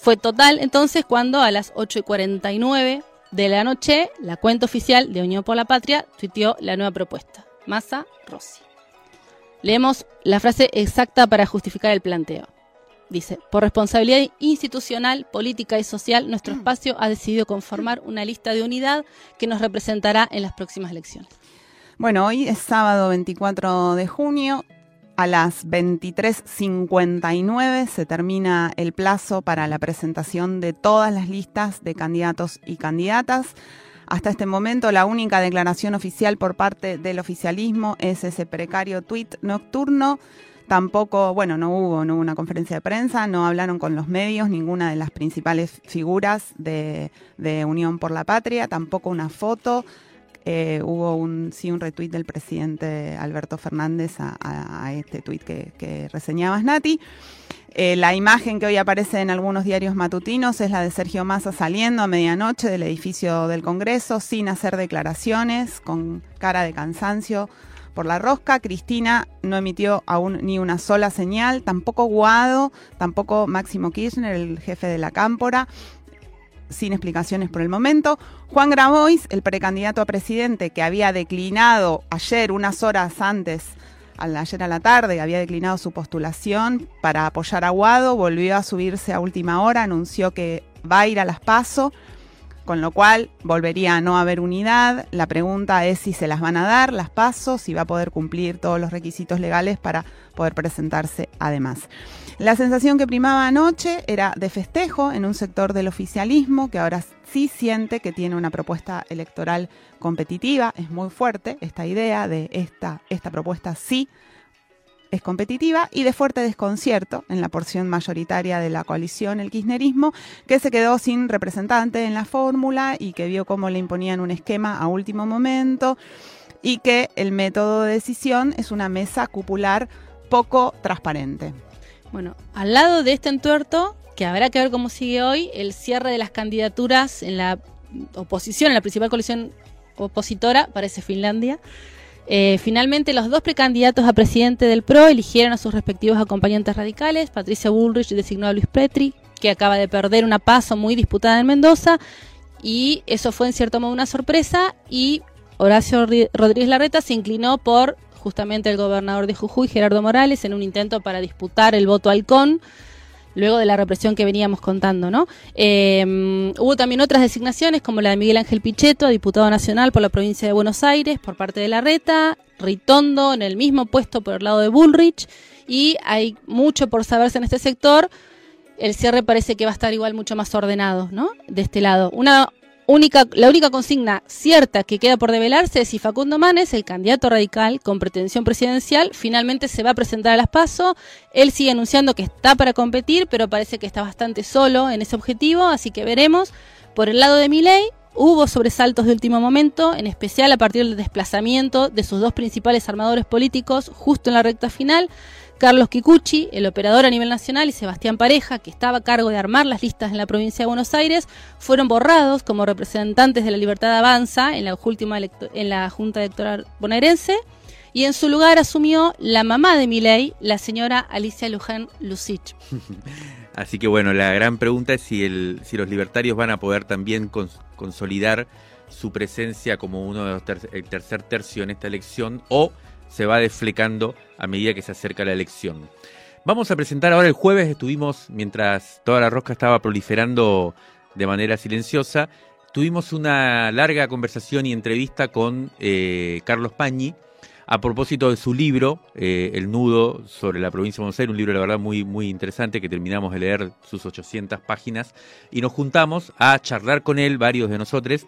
fue total entonces cuando a las 8 y 49 de la noche la cuenta oficial de Unión por la Patria tuiteó la nueva propuesta. Massa Rossi. Leemos la frase exacta para justificar el planteo. Dice, por responsabilidad institucional, política y social, nuestro espacio ha decidido conformar una lista de unidad que nos representará en las próximas elecciones. Bueno, hoy es sábado 24 de junio. A las 23.59 se termina el plazo para la presentación de todas las listas de candidatos y candidatas. Hasta este momento la única declaración oficial por parte del oficialismo es ese precario tuit nocturno. Tampoco, bueno, no hubo, no hubo una conferencia de prensa, no hablaron con los medios, ninguna de las principales figuras de, de Unión por la Patria, tampoco una foto. Eh, hubo un, sí un retweet del presidente Alberto Fernández a, este tweet que, reseñabas, Nati. Eh, la imagen que hoy aparece en algunos diarios matutinos es la de Sergio Massa saliendo a medianoche del edificio del Congreso sin hacer declaraciones, con cara de cansancio por la rosca. Cristina no emitió aún ni una sola señal, tampoco Guado, tampoco Máximo Kirchner, el jefe de la Cámpora sin explicaciones por el momento. Juan Grabois, el precandidato a presidente que había declinado ayer, unas horas antes, ayer a la tarde, había declinado su postulación para apoyar a Guado, volvió a subirse a última hora, anunció que va a ir a las PASO, con lo cual volvería a no haber unidad. La pregunta es si se las van a dar las PASO, si va a poder cumplir todos los requisitos legales para poder presentarse además. La sensación que primaba anoche era de festejo en un sector del oficialismo que ahora sí siente que tiene una propuesta electoral competitiva. Es muy fuerte esta idea de esta, esta propuesta sí es competitiva y de fuerte desconcierto en la porción mayoritaria de la coalición, el kirchnerismo, que se quedó sin representante en la fórmula y que vio cómo le imponían un esquema a último momento y que el método de decisión es una mesa cupular poco transparente. Bueno, al lado de este entuerto, que habrá que ver cómo sigue hoy, el cierre de las candidaturas en la oposición, en la principal coalición opositora, parece Finlandia. Eh, finalmente, los dos precandidatos a presidente del PRO eligieron a sus respectivos acompañantes radicales. Patricia Bullrich designó a Luis Petri, que acaba de perder una paso muy disputada en Mendoza, y eso fue en cierto modo una sorpresa. Y Horacio Rodríguez Larreta se inclinó por justamente el gobernador de Jujuy, Gerardo Morales, en un intento para disputar el voto halcón luego de la represión que veníamos contando, ¿no? Em, hubo también otras designaciones, como la de Miguel Ángel Pichetto, diputado nacional por la provincia de Buenos Aires, por parte de la Reta, Ritondo en el mismo puesto por el lado de Bullrich, y hay mucho por saberse en este sector. El cierre parece que va a estar igual mucho más ordenado, ¿no? De este lado. Una la única consigna cierta que queda por develarse es si Facundo Manes, el candidato radical con pretensión presidencial, finalmente se va a presentar a las PASO. Él sigue anunciando que está para competir, pero parece que está bastante solo en ese objetivo, así que veremos. Por el lado de Milei, hubo sobresaltos de último momento, en especial a partir del desplazamiento de sus dos principales armadores políticos justo en la recta final, Carlos Kikuchi, el operador a nivel nacional, y Sebastián Pareja, que estaba a cargo de armar las listas en la provincia de Buenos Aires, fueron borrados como representantes de la Libertad Avanza en la, última en la Junta Electoral bonaerense, y en su lugar asumió la mamá de Milei, la señora Alicia Luján Lucich. Así que bueno, la gran pregunta es si, el, si los libertarios van a poder también consolidar su presencia como uno de los el tercer tercio en esta elección o se va desflecando a medida que se acerca la elección. Vamos a presentar ahora el jueves, estuvimos, mientras toda la rosca estaba proliferando de manera silenciosa, tuvimos una larga conversación y entrevista con eh, Carlos Pañi, a propósito de su libro, eh, El Nudo sobre la provincia de Buenos Aires, un libro la verdad muy, muy interesante que terminamos de leer sus 800 páginas. Y nos juntamos a charlar con él, varios de nosotros,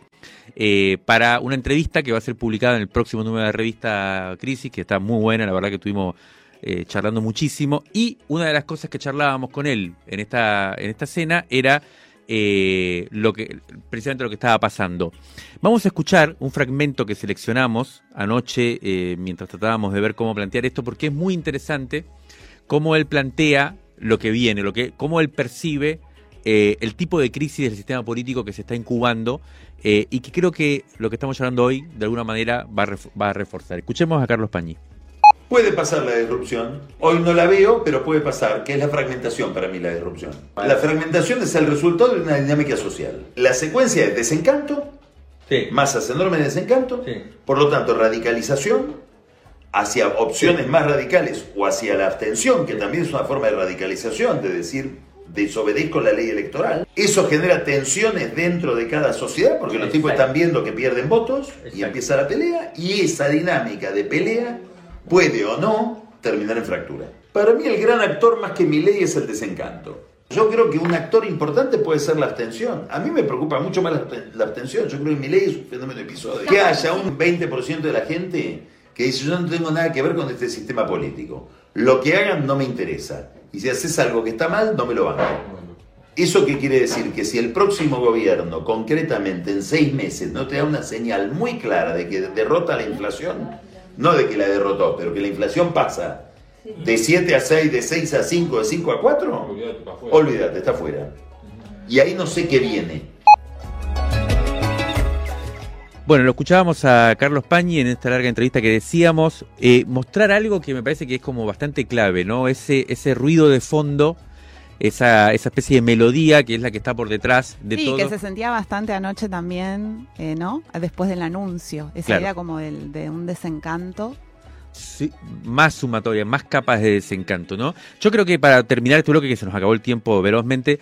eh, para una entrevista que va a ser publicada en el próximo número de la revista Crisis, que está muy buena, la verdad que estuvimos eh, charlando muchísimo. Y una de las cosas que charlábamos con él en esta, en esta cena era eh, lo que, precisamente lo que estaba pasando. Vamos a escuchar un fragmento que seleccionamos anoche eh, mientras tratábamos de ver cómo plantear esto, porque es muy interesante cómo él plantea lo que viene, lo que, cómo él percibe eh, el tipo de crisis del sistema político que se está incubando y que creo que lo que estamos hablando hoy de alguna manera va a, va a reforzar. Escuchemos a Carlos Pañi. Puede pasar la disrupción. Hoy no la veo, pero puede pasar, que es la fragmentación para mí la disrupción. La fragmentación es el resultado de una dinámica social. La secuencia es desencanto, masas enormes de desencanto, por lo tanto radicalización hacia opciones más radicales o hacia la abstención, que también es una forma de radicalización, de decir desobedezco la ley electoral. Eso genera tensiones dentro de cada sociedad, porque los tipos están viendo que pierden votos y empieza la pelea, y esa dinámica de pelea puede o no terminar en fractura. Para mí el gran actor más que mi ley es el desencanto. Yo creo que un actor importante puede ser la abstención. A mí me preocupa mucho más la abstención. Yo creo que mi ley es un fenómeno episódico. Que haya un 20% de la gente que dice yo no tengo nada que ver con este sistema político. Lo que hagan no me interesa. Y si haces algo que está mal, no me lo van. ¿Eso qué quiere decir? Que si el próximo gobierno, concretamente en seis meses, no te da una señal muy clara de que derrota la inflación, no de que la derrotó, pero que la inflación pasa de 7 a 6, de 6 a 5, de 5 a 4, olvídate, está fuera. Y ahí no sé qué viene. Bueno, lo escuchábamos a Carlos Pañi en esta larga entrevista que decíamos, eh, mostrar algo que me parece que es como bastante clave, ¿no? Ese, ese ruido de fondo esa, esa especie de melodía que es la que está por detrás de todo. Sí, que se sentía bastante anoche también, eh, ¿no? Después del anuncio. Esa idea como de, un desencanto. Sí, más sumatoria, más capas de desencanto, ¿no? Yo creo que para terminar este bloque, que se nos acabó el tiempo velozmente,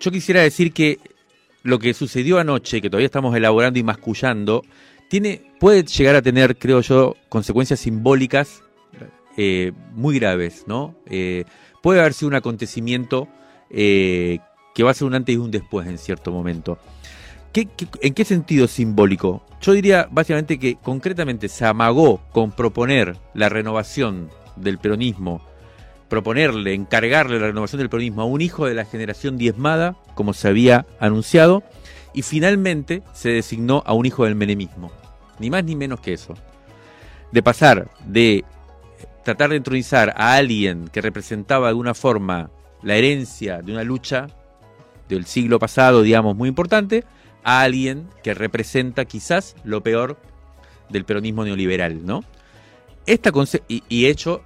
yo quisiera decir que lo que sucedió anoche, que todavía estamos elaborando y mascullando, tiene, puede llegar a tener, creo yo, consecuencias simbólicas eh, muy graves, ¿no? Eh, puede haber sido un acontecimiento eh, que va a ser un antes y un después en cierto momento. en qué sentido simbólico? Yo diría básicamente que concretamente se amagó con proponer la renovación del peronismo, proponerle, encargarle la renovación del peronismo a un hijo de la generación diezmada, como se había anunciado, y finalmente se designó a un hijo del menemismo. Ni más ni menos que eso. De pasar de tratar de entronizar a alguien que representaba de alguna forma la herencia de una lucha del siglo pasado, digamos, muy importante, a alguien que representa quizás lo peor del peronismo neoliberal, ¿no? Esta y, y, hecho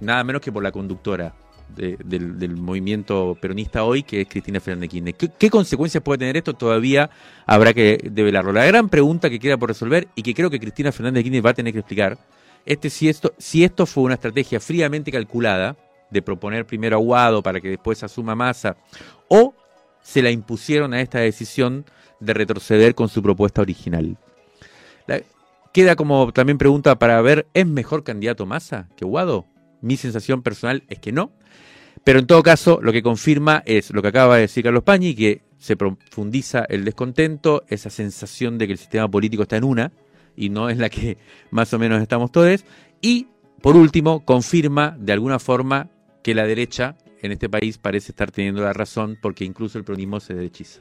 nada menos que por la conductora del, movimiento peronista hoy, que es Cristina Fernández Kirchner. ¿Qué, consecuencias puede tener esto? Todavía habrá que develarlo. La gran pregunta que queda por resolver y que creo que Cristina Fernández Kirchner va a tener que explicar este, si, esto, si esto fue una estrategia fríamente calculada, de proponer primero a Guado para que después asuma masa, o se la impusieron a esta decisión de retroceder con su propuesta original. queda como también pregunta para ver, ¿es mejor candidato Massa que Guado? Mi sensación personal es que no. Pero en todo caso, lo que confirma es lo que acaba de decir Carlos Pañi, que se profundiza el descontento, esa sensación de que el sistema político está en una, y no es la que más o menos estamos todos. Y, por último, confirma de alguna forma que la derecha en este país parece estar teniendo la razón porque incluso el peronismo se derechiza.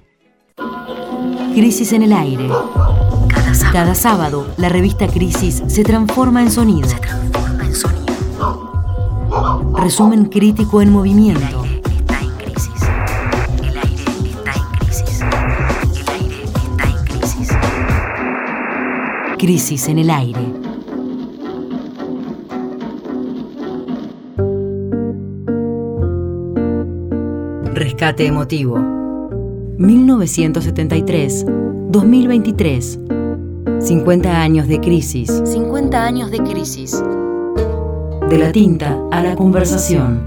Crisis en el aire. Cada sábado. la revista Crisis se transforma en sonido. Se transforma en sonido. Resumen crítico en movimiento. Crisis en el aire. Rescate emotivo. 1973-2023. 50 años de crisis. 50 años de crisis. De la tinta a la conversación.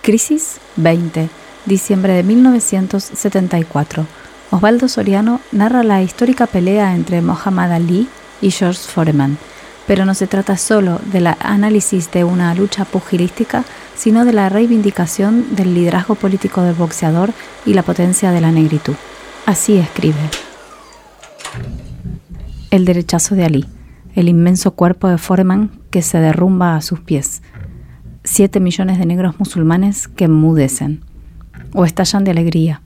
Crisis 20, diciembre de 1974. Osvaldo Soriano narra la histórica pelea entre Muhammad Ali y George Foreman pero no se trata solo del análisis de una lucha pugilística, sino de la reivindicación del liderazgo político del boxeador y la potencia de la negritud. Así escribe. El derechazo de Ali, el inmenso cuerpo de Foreman que se derrumba a sus pies. Siete millones de negros musulmanes que enmudecen o estallan de alegría.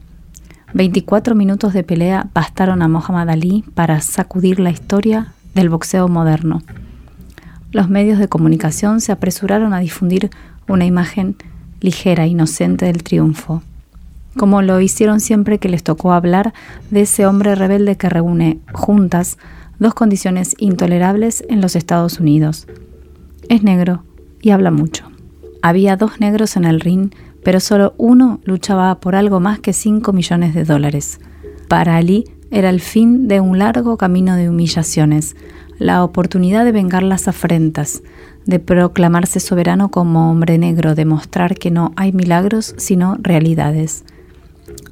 24 minutos de pelea bastaron a Muhammad Ali para sacudir la historia del boxeo moderno los medios de comunicación se apresuraron a difundir una imagen ligera, inocente del triunfo, como lo hicieron siempre que les tocó hablar de ese hombre rebelde que reúne juntas dos condiciones intolerables en los Estados Unidos. Es negro y habla mucho. Había dos negros en el ring, pero solo uno luchaba por algo más que 5 millones de dólares. Para Ali era el fin de un largo camino de humillaciones, la oportunidad de vengar las afrentas, de proclamarse soberano como hombre negro, de mostrar que no hay milagros sino realidades.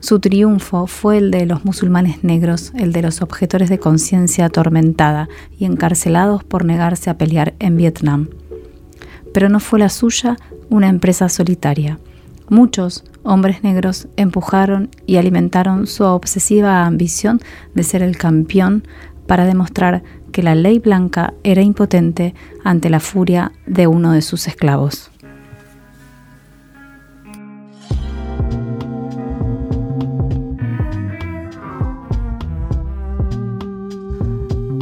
Su triunfo fue el de los musulmanes negros, el de los objetores de conciencia atormentada y encarcelados por negarse a pelear en Vietnam. Pero no fue la suya una empresa solitaria. Muchos hombres negros empujaron y alimentaron su obsesiva ambición de ser el campeón para demostrar que la ley blanca era impotente ante la furia de uno de sus esclavos.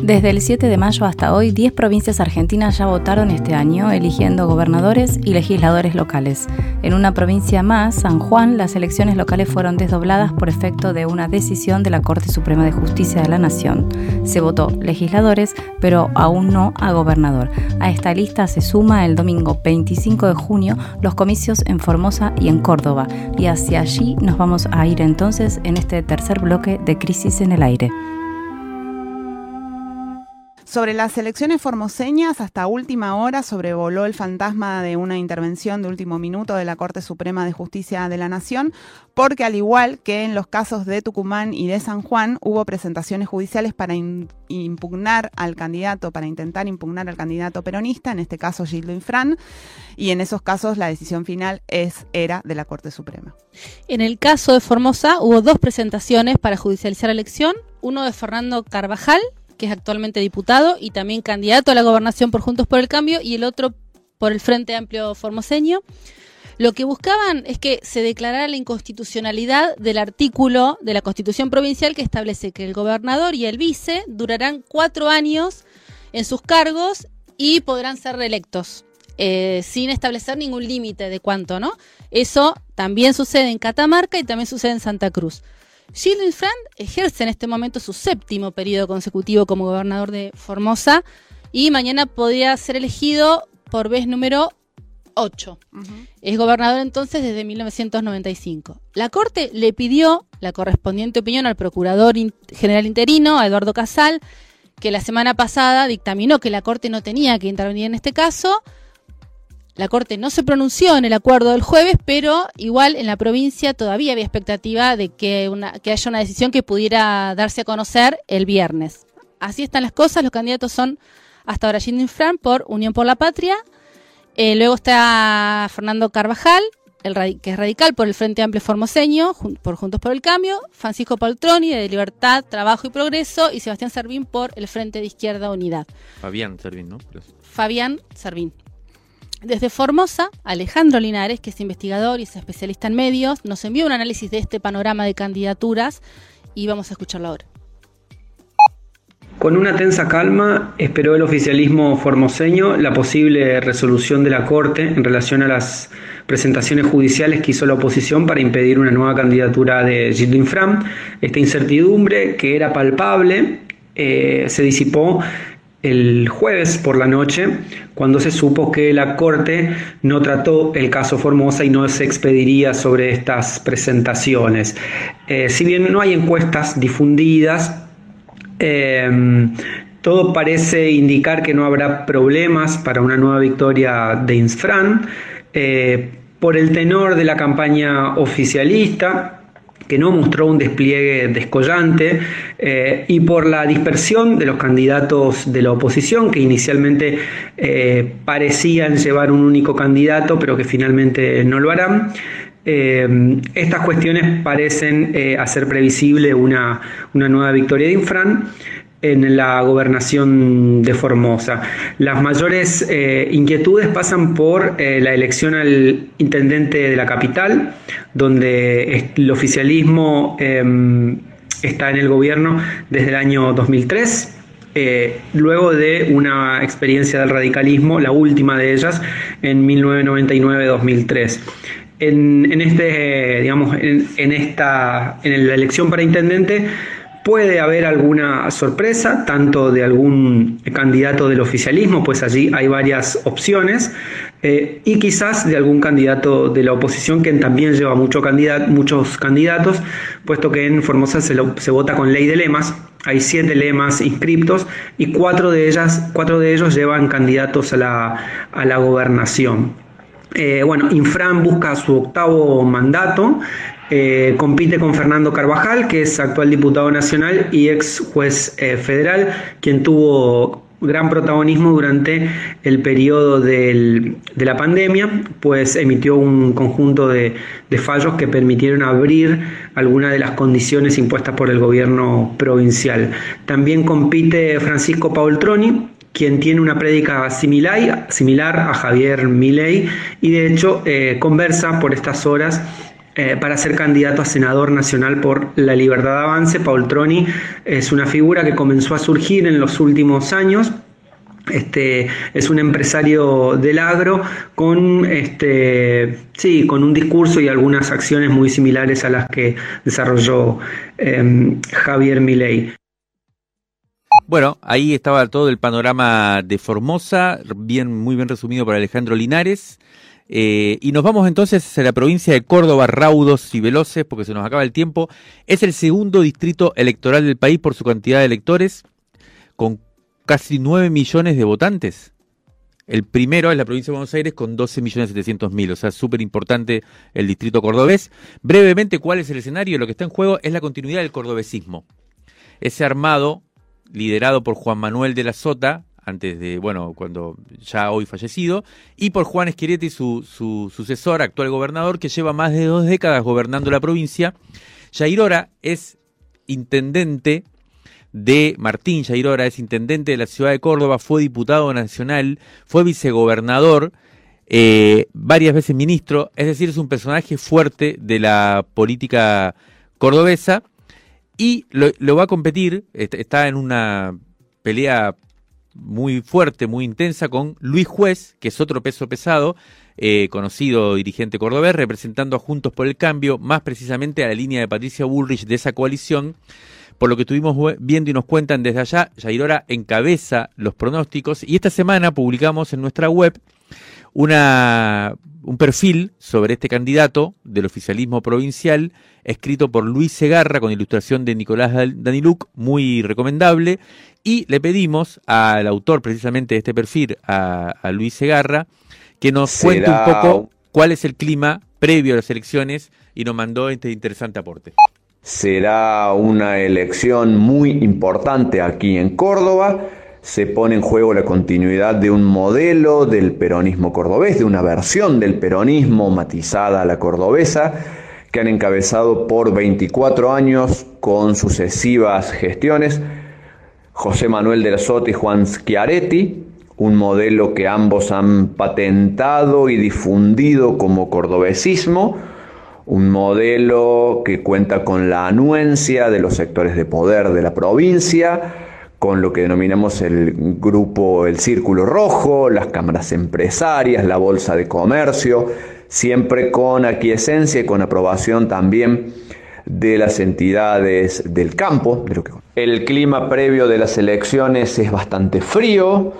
Desde el 7 de mayo hasta hoy, 10 provincias argentinas ya votaron este año, eligiendo gobernadores y legisladores locales. En una provincia más, San Juan, las elecciones locales fueron desdobladas por efecto de una decisión de la Corte Suprema de Justicia de la Nación. Se votó legisladores, pero aún no a gobernador. A esta lista se suma el domingo 25 de junio los comicios en Formosa y en Córdoba. Y hacia allí nos vamos a ir entonces en este tercer bloque de Crisis en el Aire. Sobre las elecciones formoseñas, hasta última hora sobrevoló el fantasma de una intervención de último minuto de la Corte Suprema de Justicia de la Nación, porque al igual que en los casos de Tucumán y de San Juan, hubo presentaciones judiciales para impugnar al candidato, para intentar impugnar al candidato peronista, en este caso Gildo Infran, y en esos casos la decisión final es, era de la Corte Suprema. En el caso de Formosa hubo dos presentaciones para judicializar la elección, uno de Fernando Carvajal, que es actualmente diputado y también candidato a la gobernación por Juntos por el Cambio, y el otro por el Frente Amplio Formoseño. Lo que buscaban es que se declarara la inconstitucionalidad del artículo de la Constitución Provincial que establece que el gobernador y el vice durarán cuatro años en sus cargos y podrán ser reelectos. Eh, sin establecer ningún límite de cuánto, ¿no? Eso también sucede en Catamarca y también sucede en Santa Cruz. Gilles Friend ejerce en este momento su séptimo periodo consecutivo como gobernador de Formosa y mañana podría ser elegido por vez número 8. Es gobernador entonces desde 1995. La Corte le pidió la correspondiente opinión al Procurador General Interino, a Eduardo Casal, que la semana pasada dictaminó que la Corte no tenía que intervenir en este caso la Corte no se pronunció en el acuerdo del jueves, pero igual en la provincia todavía había expectativa de que, haya una decisión que pudiera darse a conocer el viernes. Así están las cosas, los candidatos son hasta ahora Jindin Fran por Unión por la Patria, eh, luego está Fernando Carvajal, el, que es radical por el Frente Amplio Formoseño, por Juntos por el Cambio, Francisco Paltroni de Libertad, Trabajo y Progreso y Sebastián Servín por el Frente de Izquierda Unidad. Fabián Servín, ¿no? Fabián Servín. Desde Formosa, Alejandro Linares, que es investigador y es especialista en medios, nos envió un análisis de este panorama de candidaturas y vamos a escucharlo ahora. Con una tensa calma esperó el oficialismo formoseño la posible resolución de la Corte en relación a las presentaciones judiciales que hizo la oposición para impedir una nueva candidatura de Gildo Infram. Esta incertidumbre, que era palpable, eh, se disipó el jueves por la noche, cuando se supo que la Corte no trató el caso Formosa y no se expediría sobre estas presentaciones. Eh, si bien no hay encuestas difundidas, eh, todo parece indicar que no habrá problemas para una nueva victoria de Insfran. Eh, por el tenor de la campaña oficialista, que no mostró un despliegue descollante, eh, y por la dispersión de los candidatos de la oposición, que inicialmente eh, parecían llevar un único candidato, pero que finalmente no lo harán. Eh, estas cuestiones parecen hacer previsible una, una nueva victoria de Infran en la gobernación de Formosa. Las mayores eh, inquietudes pasan por eh, la elección al intendente de la capital, donde el oficialismo em, está en el gobierno desde el año 2003. Eh, luego de una experiencia del radicalismo, la última de ellas, en 1999-2003. En, en, este, en, esta, en la elección para intendente Puede haber alguna sorpresa, tanto de algún candidato del oficialismo, pues allí hay varias opciones, eh, y quizás de algún candidato de la oposición, que también lleva mucho muchos candidatos, puesto que en Formosa se, se, vota con ley de lemas. Hay siete lemas inscriptos y cuatro de, ellas, cuatro de ellos llevan candidatos a la, a la gobernación. Eh, bueno, Infran busca su octavo mandato eh, compite con Fernando Carvajal, que es actual diputado nacional y ex juez eh, federal, quien tuvo gran protagonismo durante el periodo de la pandemia, pues emitió un conjunto de, fallos que permitieron abrir algunas de las condiciones impuestas por el gobierno provincial. También compite Francisco Paultroni, quien tiene una prédica similar, similar a Javier Milei y de hecho eh, conversa por estas horas eh, para ser candidato a senador nacional por la Libertad de Avance. Paul Troni es una figura que comenzó a surgir en los últimos años. Este, es un empresario del agro con, este, sí, con un discurso y algunas acciones muy similares a las que desarrolló em, Javier Milei. Bueno, ahí estaba todo el panorama de Formosa, bien, muy bien resumido por Alejandro Linares. Eh, y nos vamos entonces a la provincia de Córdoba, raudos y veloces, porque se nos acaba el tiempo. Es el segundo distrito electoral del país por su cantidad de electores, con casi 9 millones de votantes. El primero es la provincia de Buenos Aires con 12 millones 700 mil, o sea, súper importante el distrito cordobés. Brevemente, ¿cuál es el escenario? Lo que está en juego es la continuidad del cordobesismo. Ese armado, liderado por Juan Manuel de la Sota, antes de, bueno, cuando ya hoy fallecido, y por Juan Esquirete, su, su sucesor, actual gobernador, que lleva más de dos décadas gobernando la provincia. Yairora es intendente de Martín Yairora, es intendente de la ciudad de Córdoba, fue diputado nacional, fue vicegobernador, eh, varias veces ministro, es decir, es un personaje fuerte de la política cordobesa y lo, lo va a competir, está en una pelea muy fuerte, muy intensa con Luis Juez, que es otro peso pesado, eh, conocido dirigente cordobés, representando a Juntos por el Cambio, más precisamente a la línea de Patricia Bullrich de esa coalición. Por lo que estuvimos viendo y nos cuentan desde allá, Yairora encabeza los pronósticos y esta semana publicamos en nuestra web una, un perfil sobre este candidato del oficialismo provincial, escrito por Luis Segarra con ilustración de Nicolás Daniluc, muy recomendable, y le pedimos al autor precisamente de este perfil, a, Luis Segarra, que nos cuente un poco cuál es el clima previo a las elecciones y nos mandó este interesante aporte. Será una elección muy importante aquí en Córdoba. Se pone en juego la continuidad de un modelo del peronismo cordobés, de una versión del peronismo matizada a la cordobesa, que han encabezado por 24 años con sucesivas gestiones José Manuel de la Sota y Juan Schiaretti, un modelo que ambos han patentado y difundido como cordobesismo, un modelo que cuenta con la anuencia de los sectores de poder de la provincia, con lo que denominamos el grupo El Círculo Rojo, las cámaras empresarias, la Bolsa de Comercio, siempre con aquiescencia y con aprobación también de las entidades del campo. El clima previo de las elecciones es bastante frío,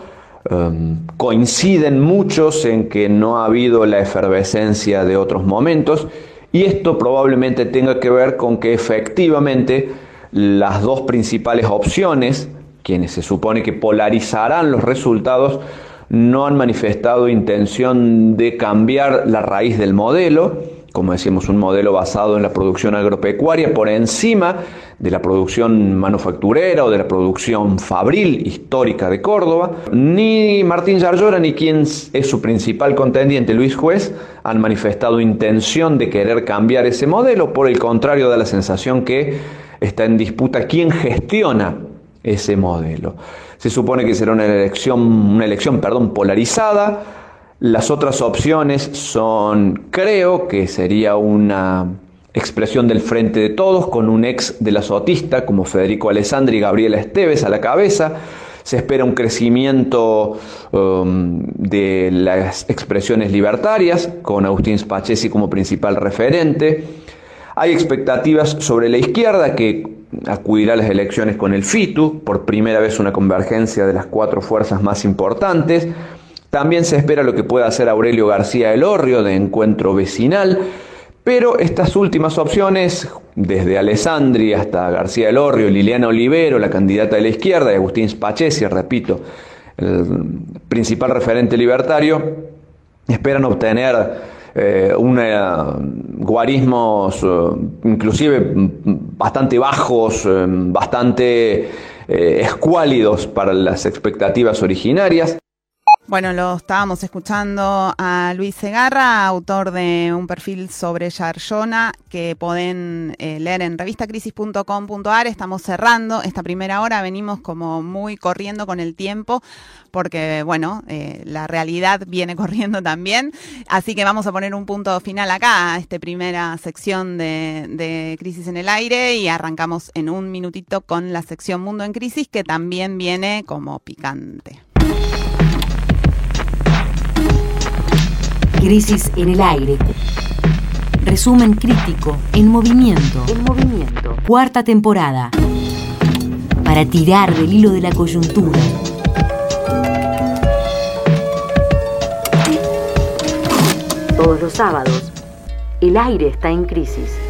em, coinciden muchos en que no ha habido la efervescencia de otros momentos y esto probablemente tenga que ver con que efectivamente las dos principales opciones, quienes se supone que polarizarán los resultados, no han manifestado intención de cambiar la raíz del modelo, como decíamos, un modelo basado en la producción agropecuaria por encima de la producción manufacturera o de la producción fabril histórica de Córdoba. Ni Martín Yarlora ni quien es su principal contendiente, Luis Juez, han manifestado intención de querer cambiar ese modelo. Por el contrario, da la sensación que está en disputa quién gestiona ese modelo. Se supone que será una elección, una elección perdón, polarizada. Las otras opciones son, creo que sería una expresión del Frente de Todos con un ex de la Sotista como Federico Alessandri y Gabriela Esteves a la cabeza. Se espera un crecimiento um, de las expresiones libertarias con Agustín Spachesi como principal referente. Hay expectativas sobre la izquierda que acudirá a las elecciones con el FITU, por primera vez una convergencia de las cuatro fuerzas más importantes. También se espera lo que pueda hacer Aurelio García Elorrio de encuentro vecinal, pero estas últimas opciones, desde Alessandri hasta García Elorrio, Liliana Olivero, la candidata de la izquierda, y Agustín Spachesi, repito, el principal referente libertario, esperan obtener eh, una, guarismos eh, inclusive bastante bajos, eh, bastante escuálidos para las expectativas originarias. Bueno, lo estábamos escuchando a Luis Segarra, autor de un perfil sobre Yarlona que pueden eh, leer en revistacrisis.com.ar. Estamos cerrando esta primera hora, venimos como muy corriendo con el tiempo porque, bueno, eh, la realidad viene corriendo también. Así que vamos a poner un punto final acá a esta primera sección de Crisis en el Aire y arrancamos en un minutito con la sección Mundo en Crisis que también viene como picante. Crisis en el aire. Resumen crítico en movimiento. En movimiento. Cuarta temporada. Para tirar del hilo de la coyuntura. Todos los sábados, el aire está en crisis.